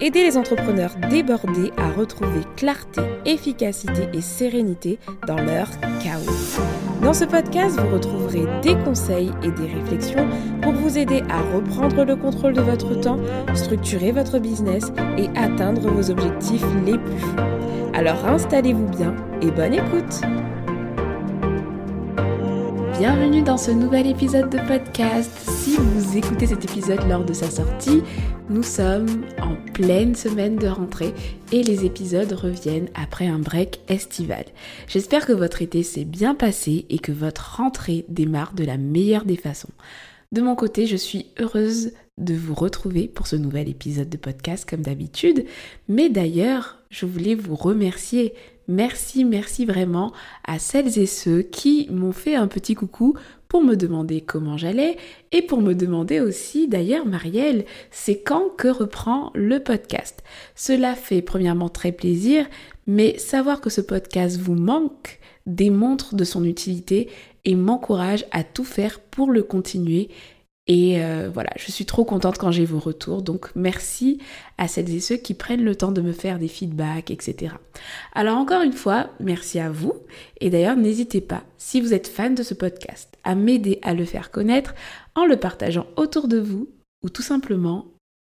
Aider les entrepreneurs débordés à retrouver clarté, efficacité et sérénité dans leur chaos. Dans ce podcast, vous retrouverez des conseils et des réflexions pour vous aider à reprendre le contrôle de votre temps, structurer votre business et atteindre vos objectifs les plus fous. Alors installez-vous bien et bonne écoute Bienvenue dans ce nouvel épisode de podcast. Si vous écoutez cet épisode lors de sa sortie, nous sommes en pleine semaine de rentrée et les épisodes reviennent après un break estival. J'espère que votre été s'est bien passé et que votre rentrée démarre de la meilleure des façons. De mon côté, je suis heureuse de vous retrouver pour ce nouvel épisode de podcast comme d'habitude. Mais d'ailleurs, je voulais vous remercier Merci, merci vraiment à celles et ceux qui m'ont fait un petit coucou pour me demander comment j'allais et pour me demander aussi d'ailleurs Marielle, c'est quand que reprend le podcast. Cela fait premièrement très plaisir, mais savoir que ce podcast vous manque démontre de son utilité et m'encourage à tout faire pour le continuer et euh, voilà, je suis trop contente quand j'ai vos retours. Donc merci à celles et ceux qui prennent le temps de me faire des feedbacks, etc. Alors encore une fois, merci à vous. Et d'ailleurs, n'hésitez pas, si vous êtes fan de ce podcast, à m'aider à le faire connaître en le partageant autour de vous ou tout simplement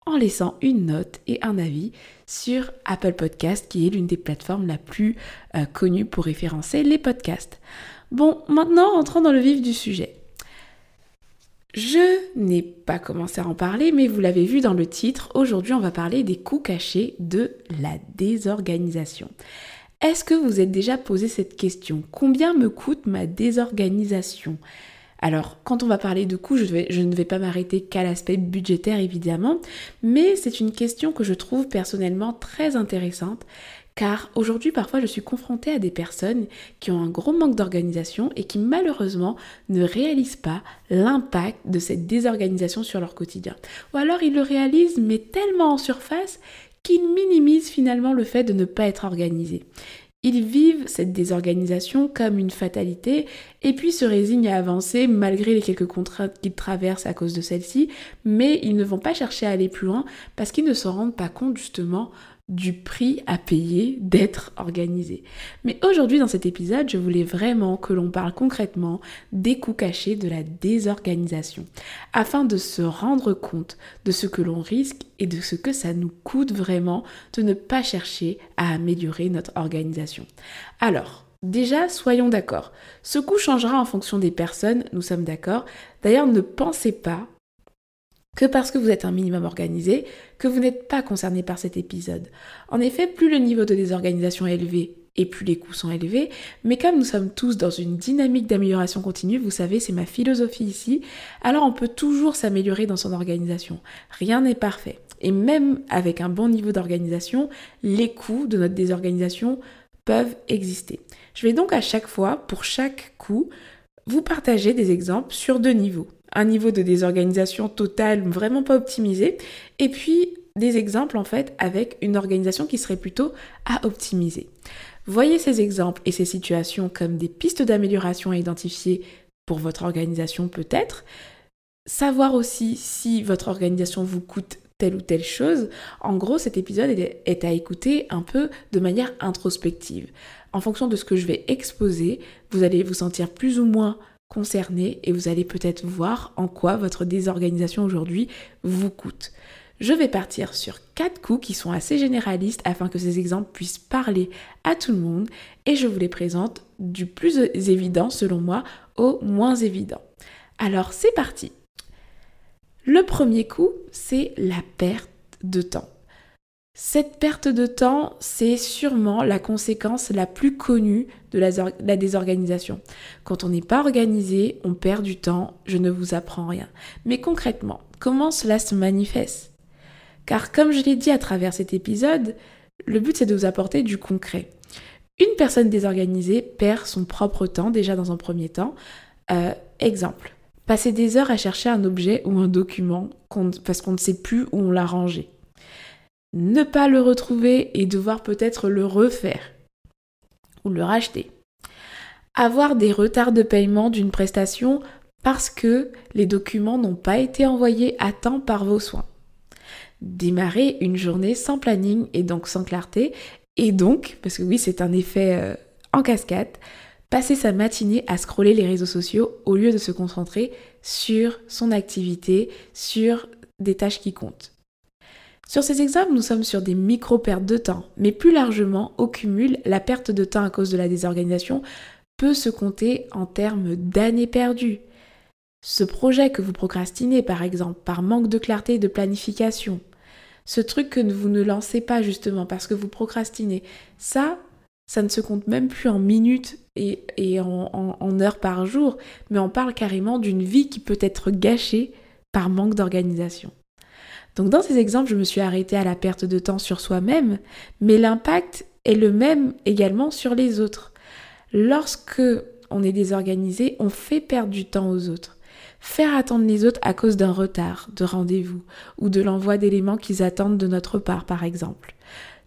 en laissant une note et un avis sur Apple Podcast, qui est l'une des plateformes la plus euh, connue pour référencer les podcasts. Bon, maintenant rentrons dans le vif du sujet. Je n'ai pas commencé à en parler, mais vous l'avez vu dans le titre, aujourd'hui on va parler des coûts cachés de la désorganisation. Est-ce que vous êtes déjà posé cette question? Combien me coûte ma désorganisation? Alors, quand on va parler de coûts, je, ne vais pas m'arrêter qu'à l'aspect budgétaire évidemment, mais c'est une question que je trouve personnellement très intéressante car aujourd'hui, parfois, je suis confrontée à des personnes qui ont un gros manque d'organisation et qui malheureusement ne réalisent pas l'impact de cette désorganisation sur leur quotidien. Ou alors ils le réalisent, mais tellement en surface qu'ils minimisent finalement le fait de ne pas être organisés. Ils vivent cette désorganisation comme une fatalité et puis se résignent à avancer malgré les quelques contraintes qu'ils traversent à cause de celle-ci, mais ils ne vont pas chercher à aller plus loin parce qu'ils ne se rendent pas compte justement du prix à payer d'être organisé. Mais aujourd'hui dans cet épisode, je voulais vraiment que l'on parle concrètement des coûts cachés de la désorganisation, afin de se rendre compte de ce que l'on risque et de ce que ça nous coûte vraiment de ne pas chercher à améliorer notre organisation. Alors, Déjà, soyons d'accord. Ce coût changera en fonction des personnes, nous sommes d'accord. D'ailleurs, ne pensez pas que parce que vous êtes un minimum organisé, que vous n'êtes pas concerné par cet épisode. En effet, plus le niveau de désorganisation est élevé et plus les coûts sont élevés, mais comme nous sommes tous dans une dynamique d'amélioration continue, vous savez, c'est ma philosophie ici, alors on peut toujours s'améliorer dans son organisation. Rien n'est parfait. Et même avec un bon niveau d'organisation, les coûts de notre désorganisation peuvent exister. Je vais donc à chaque fois, pour chaque coût, vous partager des exemples sur deux niveaux un niveau de désorganisation totale vraiment pas optimisé, et puis des exemples en fait avec une organisation qui serait plutôt à optimiser. Voyez ces exemples et ces situations comme des pistes d'amélioration à identifier pour votre organisation peut-être. Savoir aussi si votre organisation vous coûte telle ou telle chose. En gros, cet épisode est à écouter un peu de manière introspective. En fonction de ce que je vais exposer, vous allez vous sentir plus ou moins et vous allez peut-être voir en quoi votre désorganisation aujourd'hui vous coûte. Je vais partir sur quatre coups qui sont assez généralistes afin que ces exemples puissent parler à tout le monde et je vous les présente du plus évident selon moi au moins évident. Alors c'est parti. Le premier coup, c'est la perte de temps. Cette perte de temps, c'est sûrement la conséquence la plus connue de la, désorganisation. Quand on n'est pas organisé, on perd du temps, je ne vous apprends rien. Mais concrètement, comment cela se manifeste? Car comme je l'ai dit à travers cet épisode, le but c'est de vous apporter du concret. Une personne désorganisée perd son propre temps déjà dans un premier temps. Euh, exemple, passer des heures à chercher un objet ou un document parce qu'on ne sait plus où on l'a rangé. Ne pas le retrouver et devoir peut-être le refaire ou le racheter. Avoir des retards de paiement d'une prestation parce que les documents n'ont pas été envoyés à temps par vos soins. Démarrer une journée sans planning et donc sans clarté et donc, parce que oui c'est un effet euh, en cascade, passer sa matinée à scroller les réseaux sociaux au lieu de se concentrer sur son activité, sur des tâches qui comptent. Sur ces exemples, nous sommes sur des micro-pertes de temps, mais plus largement, au cumul, la perte de temps à cause de la désorganisation peut se compter en termes d'années perdues. Ce projet que vous procrastinez, par exemple, par manque de clarté et de planification, ce truc que vous ne lancez pas justement parce que vous procrastinez, ça, ça ne se compte même plus en minutes et, en, en heures par jour, mais on parle carrément d'une vie qui peut être gâchée par manque d'organisation. Donc dans ces exemples, je me suis arrêtée à la perte de temps sur soi-même, mais l'impact est le même également sur les autres. Lorsque on est désorganisé, on fait perdre du temps aux autres. Faire attendre les autres à cause d'un retard de rendez-vous ou de l'envoi d'éléments qu'ils attendent de notre part, par exemple.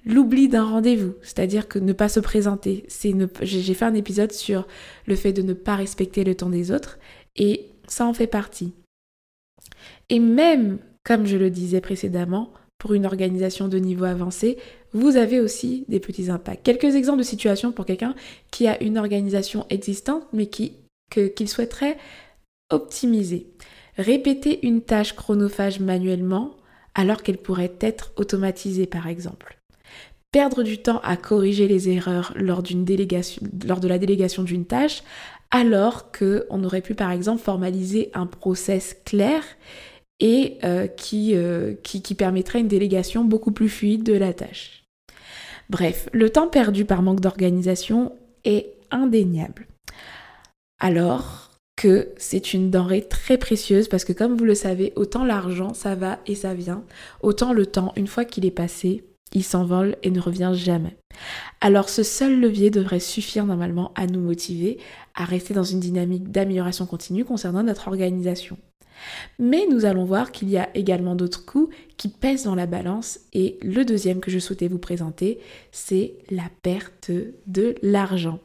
L'oubli d'un rendez-vous, c'est-à-dire que ne pas se présenter. J'ai fait un épisode sur le fait de ne pas respecter le temps des autres et ça en fait partie. Et même comme je le disais précédemment, pour une organisation de niveau avancé, vous avez aussi des petits impacts. Quelques exemples de situations pour quelqu'un qui a une organisation existante mais qui, qu'il souhaiterait optimiser. Répéter une tâche chronophage manuellement alors qu'elle pourrait être automatisée par exemple. Perdre du temps à corriger les erreurs lors, lors de la délégation d'une tâche alors qu'on aurait pu par exemple formaliser un process clair et euh, euh, qui, qui, permettrait une délégation beaucoup plus fluide de la tâche. Bref, le temps perdu par manque d'organisation est indéniable. Alors que c'est une denrée très précieuse parce que comme vous le savez, autant l'argent ça va et ça vient, autant le temps, une fois qu'il est passé, il s'envole et ne revient jamais. Alors ce seul levier devrait suffire normalement à nous motiver à rester dans une dynamique d'amélioration continue concernant notre organisation. Mais nous allons voir qu'il y a également d'autres coûts qui pèsent dans la balance et le deuxième que je souhaitais vous présenter, c'est la perte de l'argent.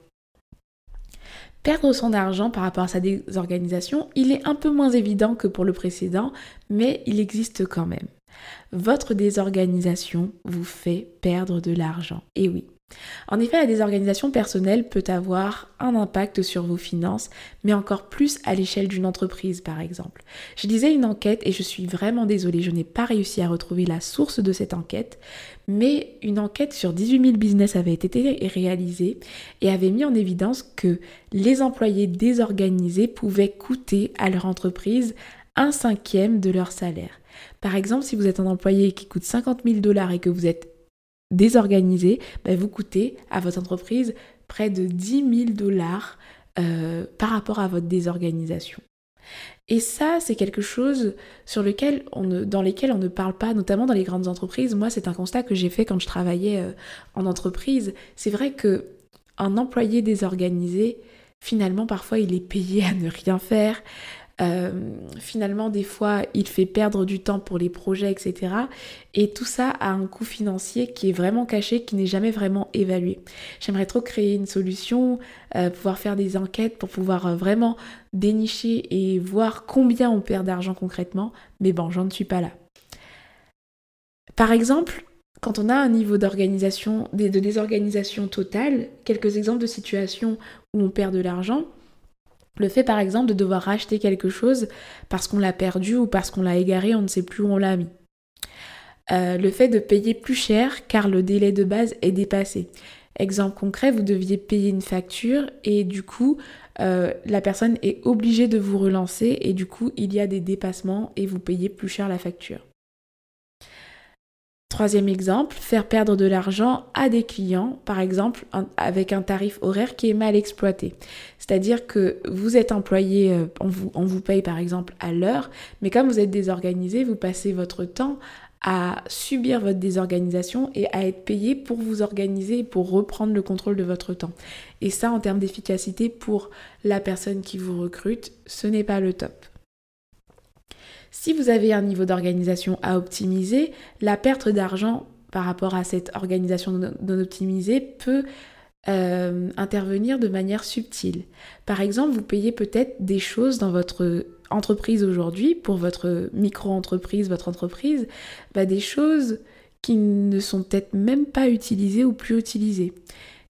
Perdre son argent par rapport à sa désorganisation, il est un peu moins évident que pour le précédent, mais il existe quand même. Votre désorganisation vous fait perdre de l'argent. Et oui, en effet, la désorganisation personnelle peut avoir un impact sur vos finances, mais encore plus à l'échelle d'une entreprise, par exemple. Je disais une enquête et je suis vraiment désolée, je n'ai pas réussi à retrouver la source de cette enquête, mais une enquête sur 18 000 business avait été réalisée et avait mis en évidence que les employés désorganisés pouvaient coûter à leur entreprise un cinquième de leur salaire. Par exemple, si vous êtes un employé qui coûte 50 000 dollars et que vous êtes désorganisé, bah, vous coûtez à votre entreprise près de 10 000 dollars euh, par rapport à votre désorganisation. Et ça, c'est quelque chose sur lequel on dans lesquels on ne parle pas, notamment dans les grandes entreprises. Moi, c'est un constat que j'ai fait quand je travaillais euh, en entreprise. C'est vrai que un employé désorganisé, finalement, parfois, il est payé à ne rien faire. Euh, finalement, des fois, il fait perdre du temps pour les projets, etc. Et tout ça a un coût financier qui est vraiment caché, qui n'est jamais vraiment évalué. J'aimerais trop créer une solution, euh, pouvoir faire des enquêtes pour pouvoir euh, vraiment dénicher et voir combien on perd d'argent concrètement. Mais bon, j'en suis pas là. Par exemple, quand on a un niveau d'organisation, de désorganisation totale, quelques exemples de situations où on perd de l'argent, le fait par exemple de devoir racheter quelque chose parce qu'on l'a perdu ou parce qu'on l'a égaré, on ne sait plus où on l'a mis. Euh, le fait de payer plus cher car le délai de base est dépassé. Exemple concret, vous deviez payer une facture et du coup, euh, la personne est obligée de vous relancer et du coup, il y a des dépassements et vous payez plus cher la facture. Troisième exemple, faire perdre de l'argent à des clients, par exemple avec un tarif horaire qui est mal exploité. C'est-à-dire que vous êtes employé, euh, on vous, on vous paye par exemple à l'heure, mais comme vous êtes désorganisé, vous passez votre temps à subir votre désorganisation et à être payé pour vous organiser et pour reprendre le contrôle de votre temps. Et ça, en termes d'efficacité pour la personne qui vous recrute, ce n'est pas le top. Si vous avez un niveau d'organisation à optimiser, la perte d'argent par rapport à cette organisation non optimisée peut euh, intervenir de manière subtile. Par exemple, vous payez peut-être des choses dans votre entreprise aujourd'hui, pour votre micro-entreprise, votre entreprise, bah, des choses qui ne sont peut-être même pas utilisées ou plus utilisées.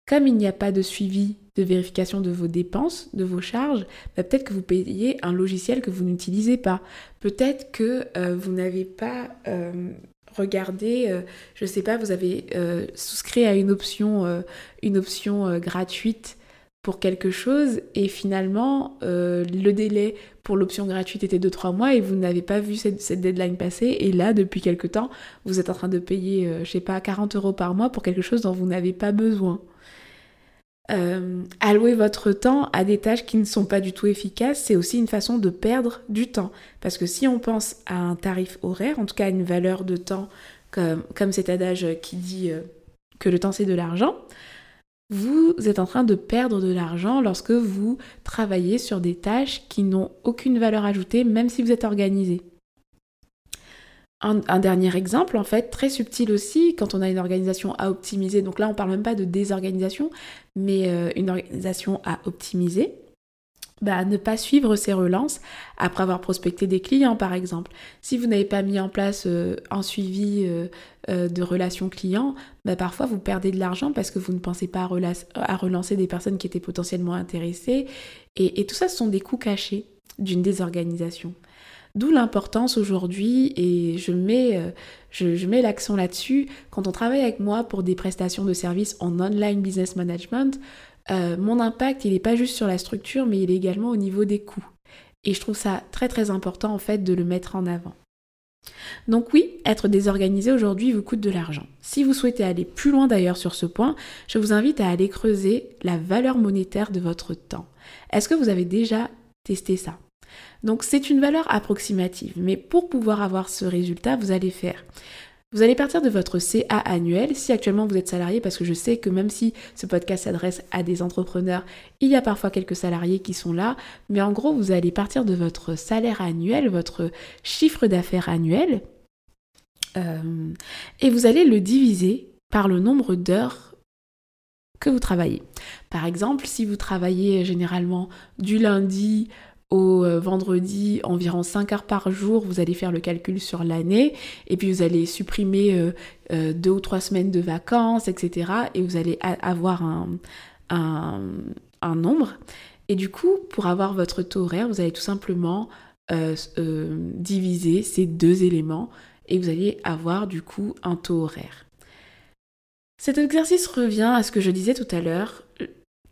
Comme il n'y a pas de suivi de vérification de vos dépenses, de vos charges, bah, peut-être que vous payez un logiciel que vous n'utilisez pas. Peut-être que euh, vous n'avez pas euh, regardé, euh, je ne sais pas, vous avez souscrit à une option, une option gratuite pour quelque chose et finalement le délai pour l'option gratuite était de 3 mois et vous n'avez pas vu cette, deadline passer et là depuis quelque temps vous êtes en train de payer je sais pas 40 euros par mois pour quelque chose dont vous n'avez pas besoin. Euh, allouer votre temps à des tâches qui ne sont pas du tout efficaces, c'est aussi une façon de perdre du temps. Parce que si on pense à un tarif horaire, en tout cas à une valeur de temps, comme, comme cet adage qui dit euh, que le temps c'est de l'argent, vous êtes en train de perdre de l'argent lorsque vous travaillez sur des tâches qui n'ont aucune valeur ajoutée, même si vous êtes organisé. Un, dernier exemple, en fait, très subtil aussi, quand on a une organisation à optimiser, donc là on parle même pas de désorganisation, mais euh, une organisation à optimiser, bah, ne pas suivre ses relances après avoir prospecté des clients par exemple. Si vous n'avez pas mis en place euh, un suivi euh, de relations clients, bah, parfois vous perdez de l'argent parce que vous ne pensez pas à, relancer des personnes qui étaient potentiellement intéressées. et tout ça, ce sont des coûts cachés d'une désorganisation. D'où l'importance aujourd'hui, et je mets, euh, je, mets l'accent là-dessus, quand on travaille avec moi pour des prestations de services en online business management, euh, mon impact, il n'est pas juste sur la structure, mais il est également au niveau des coûts. Et je trouve ça très très important en fait de le mettre en avant. Donc oui, être désorganisé aujourd'hui vous coûte de l'argent. Si vous souhaitez aller plus loin d'ailleurs sur ce point, je vous invite à aller creuser la valeur monétaire de votre temps. Est-ce que vous avez déjà testé ça? Donc c'est une valeur approximative, mais pour pouvoir avoir ce résultat, vous allez faire. Vous allez partir de votre CA annuel, si actuellement vous êtes salarié, parce que je sais que même si ce podcast s'adresse à des entrepreneurs, il y a parfois quelques salariés qui sont là, mais en gros, vous allez partir de votre salaire annuel, votre chiffre d'affaires annuel, euh, et vous allez le diviser par le nombre d'heures que vous travaillez. Par exemple, si vous travaillez généralement du lundi au euh, vendredi environ 5 heures par jour, vous allez faire le calcul sur l'année et puis vous allez supprimer euh, euh, deux ou trois semaines de vacances, etc. Et vous allez avoir un, un, nombre. Et du coup, pour avoir votre taux horaire, vous allez tout simplement diviser ces deux éléments et vous allez avoir du coup un taux horaire. Cet exercice revient à ce que je disais tout à l'heure,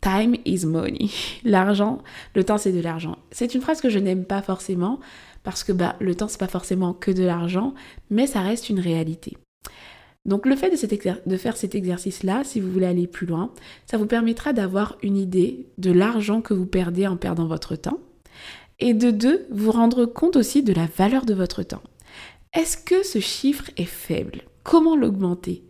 Time is money. L'argent, le temps c'est de l'argent. C'est une phrase que je n'aime pas forcément parce que bah, le temps c'est pas forcément que de l'argent, mais ça reste une réalité. Donc le fait de, de faire cet exercice-là, si vous voulez aller plus loin, ça vous permettra d'avoir une idée de l'argent que vous perdez en perdant votre temps. Et de deux, vous rendre compte aussi de la valeur de votre temps. Est-ce que ce chiffre est faible? Comment l'augmenter?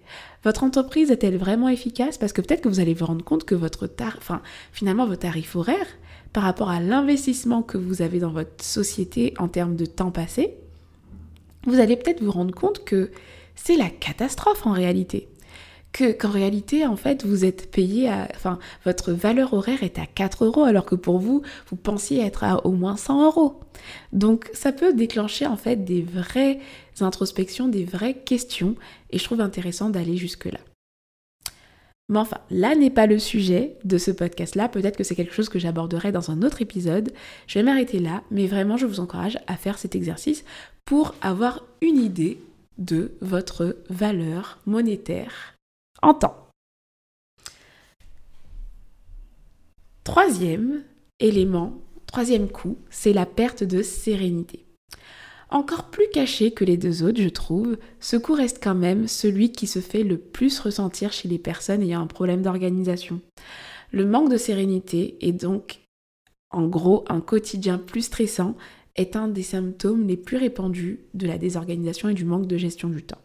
Votre entreprise est-elle vraiment efficace? Parce que peut-être que vous allez vous rendre compte que votre tarif, finalement, votre tarif horaire, par rapport à l'investissement que vous avez dans votre société en termes de temps passé, vous allez peut-être vous rendre compte que c'est la catastrophe en réalité que qu'en réalité, en fait, vous êtes payé à, enfin, votre valeur horaire est à 4 euros, alors que pour vous, vous pensiez être à au moins 100 euros. Donc, ça peut déclencher, en fait, des vraies introspections, des vraies questions, et je trouve intéressant d'aller jusque-là. Mais enfin, là n'est pas le sujet de ce podcast-là. Peut-être que c'est quelque chose que j'aborderai dans un autre épisode. Je vais m'arrêter là, mais vraiment, je vous encourage à faire cet exercice pour avoir une idée de votre valeur monétaire en temps. Troisième élément, troisième coup, c'est la perte de sérénité. Encore plus caché que les deux autres, je trouve, ce coup reste quand même celui qui se fait le plus ressentir chez les personnes ayant un problème d'organisation. Le manque de sérénité et donc, en gros, un quotidien plus stressant est un des symptômes les plus répandus de la désorganisation et du manque de gestion du temps.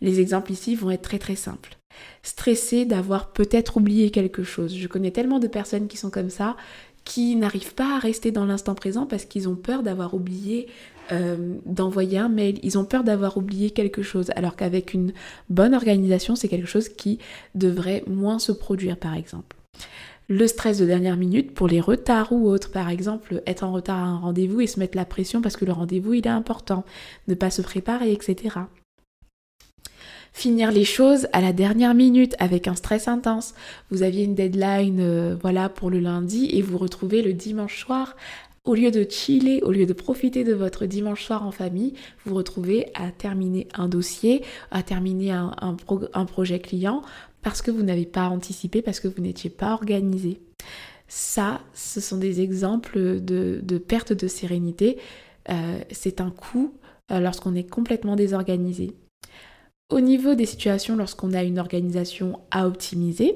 Les exemples ici vont être très très simples stressé d'avoir peut-être oublié quelque chose. Je connais tellement de personnes qui sont comme ça, qui n'arrivent pas à rester dans l'instant présent parce qu'ils ont peur d'avoir oublié euh, d'envoyer un mail, ils ont peur d'avoir oublié quelque chose, alors qu'avec une bonne organisation, c'est quelque chose qui devrait moins se produire par exemple. Le stress de dernière minute pour les retards ou autres, par exemple être en retard à un rendez-vous et se mettre la pression parce que le rendez-vous il est important, ne pas se préparer, etc. Finir les choses à la dernière minute avec un stress intense. Vous aviez une deadline euh, voilà pour le lundi et vous retrouvez le dimanche soir au lieu de chiller, au lieu de profiter de votre dimanche soir en famille, vous retrouvez à terminer un dossier, à terminer un, projet client parce que vous n'avez pas anticipé, parce que vous n'étiez pas organisé. Ça, ce sont des exemples de, perte de sérénité. Euh, c'est un coût euh, lorsqu'on est complètement désorganisé. Au niveau des situations lorsqu'on a une organisation à optimiser,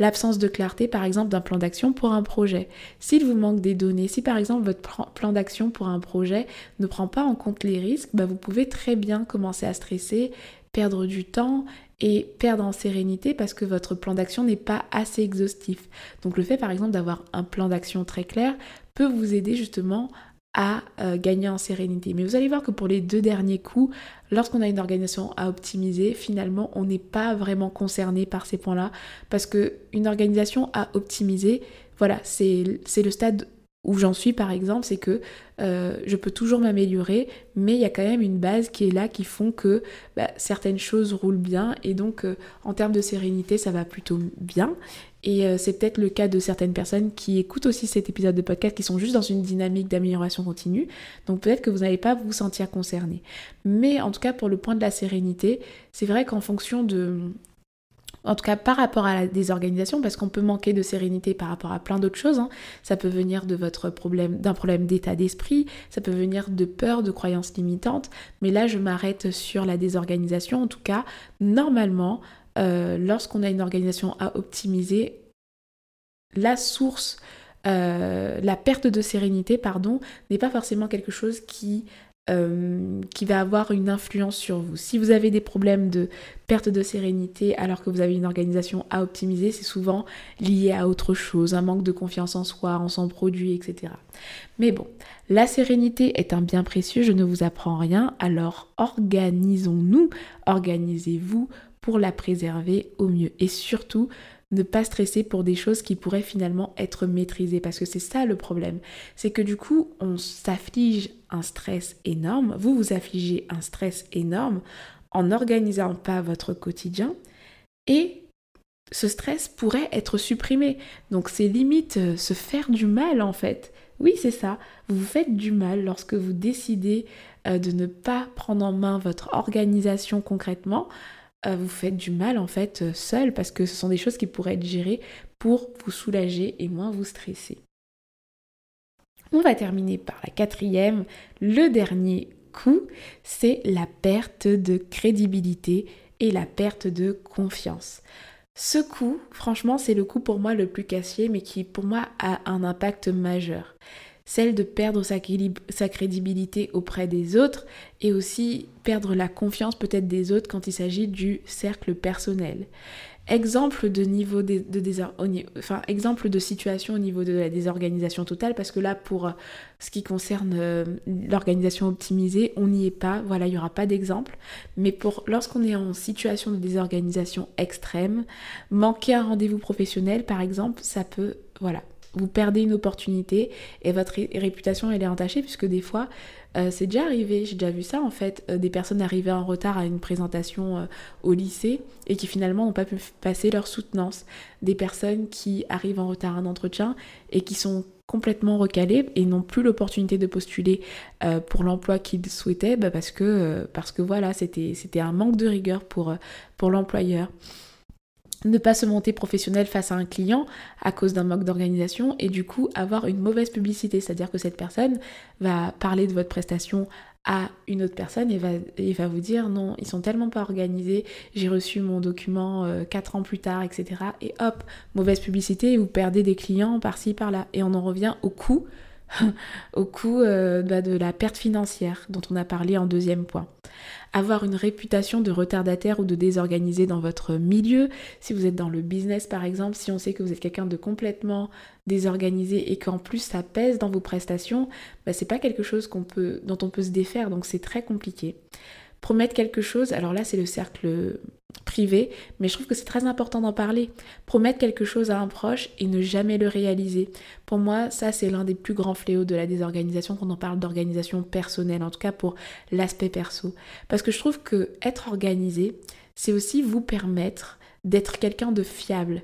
l'absence de clarté par exemple d'un plan d'action pour un projet. S'il vous manque des données, si par exemple votre plan d'action pour un projet ne prend pas en compte les risques, bah, vous pouvez très bien commencer à stresser, perdre du temps et perdre en sérénité parce que votre plan d'action n'est pas assez exhaustif. Donc le fait par exemple d'avoir un plan d'action très clair peut vous aider justement à euh, gagner en sérénité. Mais vous allez voir que pour les deux derniers coups, lorsqu'on a une organisation à optimiser, finalement, on n'est pas vraiment concerné par ces points-là parce que une organisation à optimiser, voilà, c'est le stade où j'en suis par exemple, c'est que euh, je peux toujours m'améliorer, mais il y a quand même une base qui est là qui font que bah, certaines choses roulent bien et donc euh, en termes de sérénité ça va plutôt bien. Et euh, c'est peut-être le cas de certaines personnes qui écoutent aussi cet épisode de podcast qui sont juste dans une dynamique d'amélioration continue. Donc peut-être que vous n'allez pas vous sentir concerné. Mais en tout cas pour le point de la sérénité, c'est vrai qu'en fonction de, en tout cas par rapport à la désorganisation, parce qu'on peut manquer de sérénité par rapport à plein d'autres choses. Hein. Ça peut venir de votre problème, d'un problème d'état d'esprit, ça peut venir de peur, de croyances limitantes. Mais là, je m'arrête sur la désorganisation. En tout cas, normalement, euh, lorsqu'on a une organisation à optimiser, la source, euh, la perte de sérénité, pardon, n'est pas forcément quelque chose qui euh, qui va avoir une influence sur vous. Si vous avez des problèmes de perte de sérénité alors que vous avez une organisation à optimiser, c'est souvent lié à autre chose, un manque de confiance en soi, en son produit, etc. Mais bon, la sérénité est un bien précieux, je ne vous apprends rien, alors organisons-nous, organisez-vous pour la préserver au mieux. Et surtout, ne pas stresser pour des choses qui pourraient finalement être maîtrisées. Parce que c'est ça le problème. C'est que du coup, on s'afflige un stress énorme. Vous vous affligez un stress énorme en n'organisant pas votre quotidien. Et ce stress pourrait être supprimé. Donc c'est limite euh, se faire du mal en fait. Oui, c'est ça. Vous vous faites du mal lorsque vous décidez euh, de ne pas prendre en main votre organisation concrètement vous faites du mal en fait euh, seul parce que ce sont des choses qui pourraient être gérées pour vous soulager et moins vous stresser. On va terminer par la quatrième, le dernier coup, c'est la perte de crédibilité et la perte de confiance. Ce coup, franchement, c'est le coup pour moi le plus cassier, mais qui pour moi a un impact majeur celle de perdre sa, crédibilité auprès des autres et aussi perdre la confiance peut-être des autres quand il s'agit du cercle personnel. Exemple de niveau de, de situation au niveau de la désorganisation totale, parce que là, pour euh, ce qui concerne euh, l'organisation optimisée, on n'y est pas, voilà, il n'y aura pas d'exemple. Mais lorsqu'on est en situation de désorganisation extrême, manquer un rendez-vous professionnel, par exemple, ça peut, voilà, vous perdez une opportunité et votre réputation est entachée puisque des fois euh, c'est déjà arrivé, j'ai déjà vu ça en fait, euh, des personnes arrivaient en retard à une présentation euh, au lycée et qui finalement n'ont pas pu passer leur soutenance, des personnes qui arrivent en retard à un entretien et qui sont complètement recalées et n'ont plus l'opportunité de postuler pour l'emploi qu'ils souhaitaient bah, parce que voilà c'était c'était un manque de rigueur pour pour l'employeur ne pas se monter professionnel face à un client à cause d'un manque d'organisation et du coup avoir une mauvaise publicité, c'est-à-dire que cette personne va parler de votre prestation à une autre personne et va, vous dire non, ils sont tellement pas organisés, j'ai reçu mon document euh, quatre 4 ans plus tard, etc. Et hop, mauvaise publicité vous perdez des clients par-ci, par-là. Et on en revient au coût au coût euh, bah, de la perte financière dont on a parlé en deuxième point. Avoir une réputation de retardataire ou de désorganisé dans votre milieu, si vous êtes dans le business par exemple, si on sait que vous êtes quelqu'un de complètement désorganisé et qu'en plus ça pèse dans vos prestations, bah, c'est pas quelque chose dont on peut se défaire, donc c'est très compliqué. Promettre quelque chose, alors là c'est le cercle privé, mais je trouve que c'est très important d'en parler. Promettre quelque chose à un proche et ne jamais le réaliser. Pour moi, ça c'est l'un des plus grands fléaux de la désorganisation quand on parle d'organisation personnelle, en tout cas pour l'aspect perso. Parce que je trouve que être organisé, c'est aussi vous permettre d'être quelqu'un de fiable,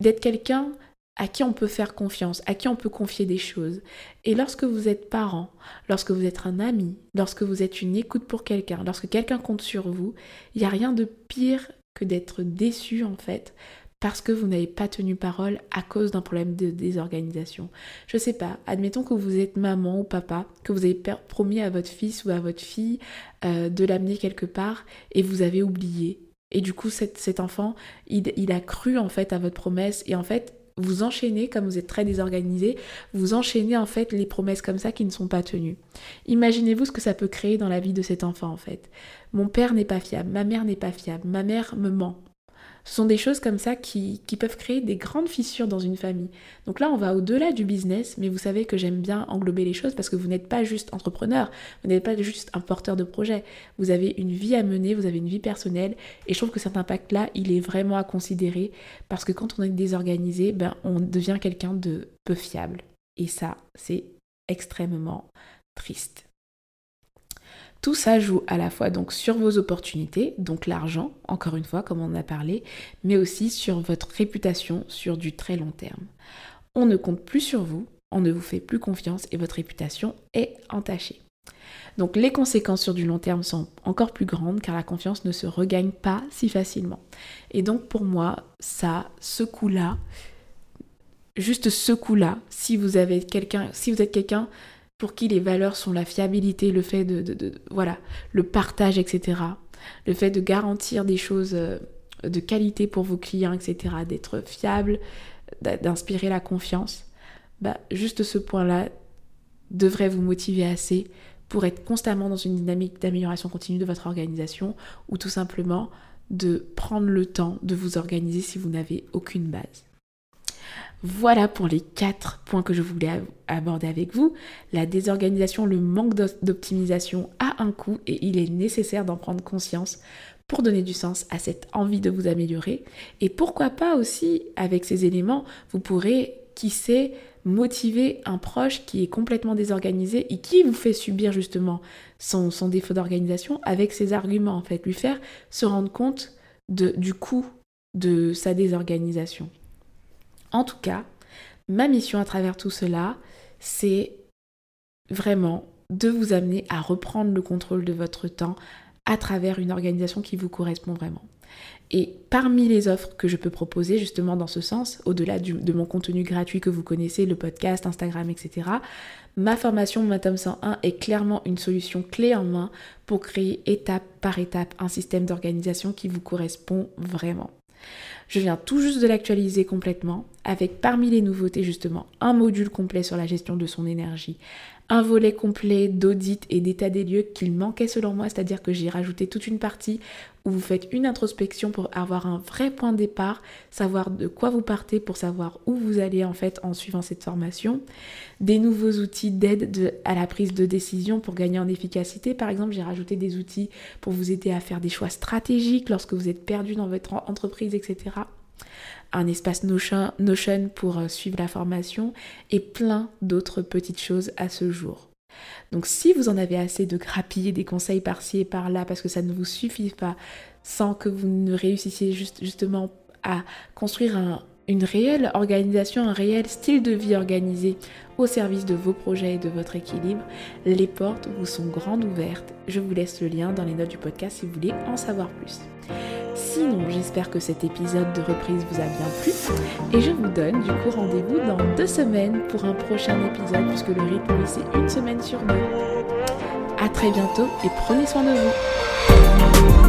d'être quelqu'un à qui on peut faire confiance, à qui on peut confier des choses. Et lorsque vous êtes parent, lorsque vous êtes un ami, lorsque vous êtes une écoute pour quelqu'un, lorsque quelqu'un compte sur vous, il n'y a rien de pire que d'être déçu en fait parce que vous n'avez pas tenu parole à cause d'un problème de désorganisation. Je sais pas, admettons que vous êtes maman ou papa, que vous avez promis à votre fils ou à votre fille euh, de l'amener quelque part et vous avez oublié. Et du coup, cet, enfant, il, il, a cru en fait à votre promesse et en fait, vous enchaînez, comme vous êtes très désorganisé, vous enchaînez en fait les promesses comme ça qui ne sont pas tenues. Imaginez-vous ce que ça peut créer dans la vie de cet enfant en fait. Mon père n'est pas fiable, ma mère n'est pas fiable, ma mère me ment. Ce sont des choses comme ça qui, peuvent créer des grandes fissures dans une famille. Donc là, on va au-delà du business, mais vous savez que j'aime bien englober les choses parce que vous n'êtes pas juste entrepreneur, vous n'êtes pas juste un porteur de projet. Vous avez une vie à mener, vous avez une vie personnelle, et je trouve que cet impact-là, il est vraiment à considérer parce que quand on est désorganisé, ben, on devient quelqu'un de peu fiable. Et ça, c'est extrêmement triste. Tout ça joue à la fois donc sur vos opportunités, donc l'argent, encore une fois, comme on en a parlé, mais aussi sur votre réputation sur du très long terme. On ne compte plus sur vous, on ne vous fait plus confiance et votre réputation est entachée. Donc les conséquences sur du long terme sont encore plus grandes car la confiance ne se regagne pas si facilement. Et donc pour moi, ça, ce coup-là, juste ce coup-là, si vous avez quelqu'un, si vous êtes quelqu'un pour qui les valeurs sont la fiabilité, le fait de, voilà, le partage, etc. Le fait de garantir des choses euh, de qualité pour vos clients, etc. D'être fiable, d'inspirer la confiance. Bah, juste ce point-là devrait vous motiver assez pour être constamment dans une dynamique d'amélioration continue de votre organisation ou tout simplement de prendre le temps de vous organiser si vous n'avez aucune base. Voilà pour les quatre points que je voulais aborder avec vous. La désorganisation, le manque d'optimisation a un coût et il est nécessaire d'en prendre conscience pour donner du sens à cette envie de vous améliorer. Et pourquoi pas aussi, avec ces éléments, vous pourrez, qui sait, motiver un proche qui est complètement désorganisé et qui vous fait subir justement son, défaut d'organisation avec ses arguments, en fait, lui faire se rendre compte du coût de sa désorganisation. En tout cas, ma mission à travers tout cela, c'est vraiment de vous amener à reprendre le contrôle de votre temps à travers une organisation qui vous correspond vraiment. Et parmi les offres que je peux proposer justement dans ce sens, au-delà de mon contenu gratuit que vous connaissez, le podcast, Instagram, etc., ma formation Matom 101 est clairement une solution clé en main pour créer étape par étape un système d'organisation qui vous correspond vraiment. Je viens tout juste de l'actualiser complètement, avec parmi les nouveautés justement un module complet sur la gestion de son énergie, un volet complet d'audit et d'état des lieux qu'il manquait selon moi, c'est-à-dire que j'ai rajouté toute une partie où vous faites une introspection pour avoir un vrai point de départ, savoir de quoi vous partez pour savoir où vous allez en fait en suivant cette formation, des nouveaux outils d'aide à la prise de décision pour gagner en efficacité. Par exemple, j'ai rajouté des outils pour vous aider à faire des choix stratégiques lorsque vous êtes perdu dans votre entreprise, etc un espace Notion, Notion pour euh, suivre la formation et plein d'autres petites choses à ce jour. Donc si vous en avez assez de grappiller des conseils par-ci et par-là parce que ça ne vous suffit pas sans que vous ne réussissiez juste, justement à construire un, une réelle organisation, un réel style de vie organisé au service de vos projets et de votre équilibre, les portes vous sont grandes ouvertes. Je vous laisse le lien dans les notes du podcast si vous voulez en savoir plus. Sinon, j'espère que cet épisode de reprise vous a bien plu et je vous donne du coup rendez-vous dans deux semaines pour un prochain épisode puisque le rythme c'est une semaine sur deux. A très bientôt et prenez soin de vous.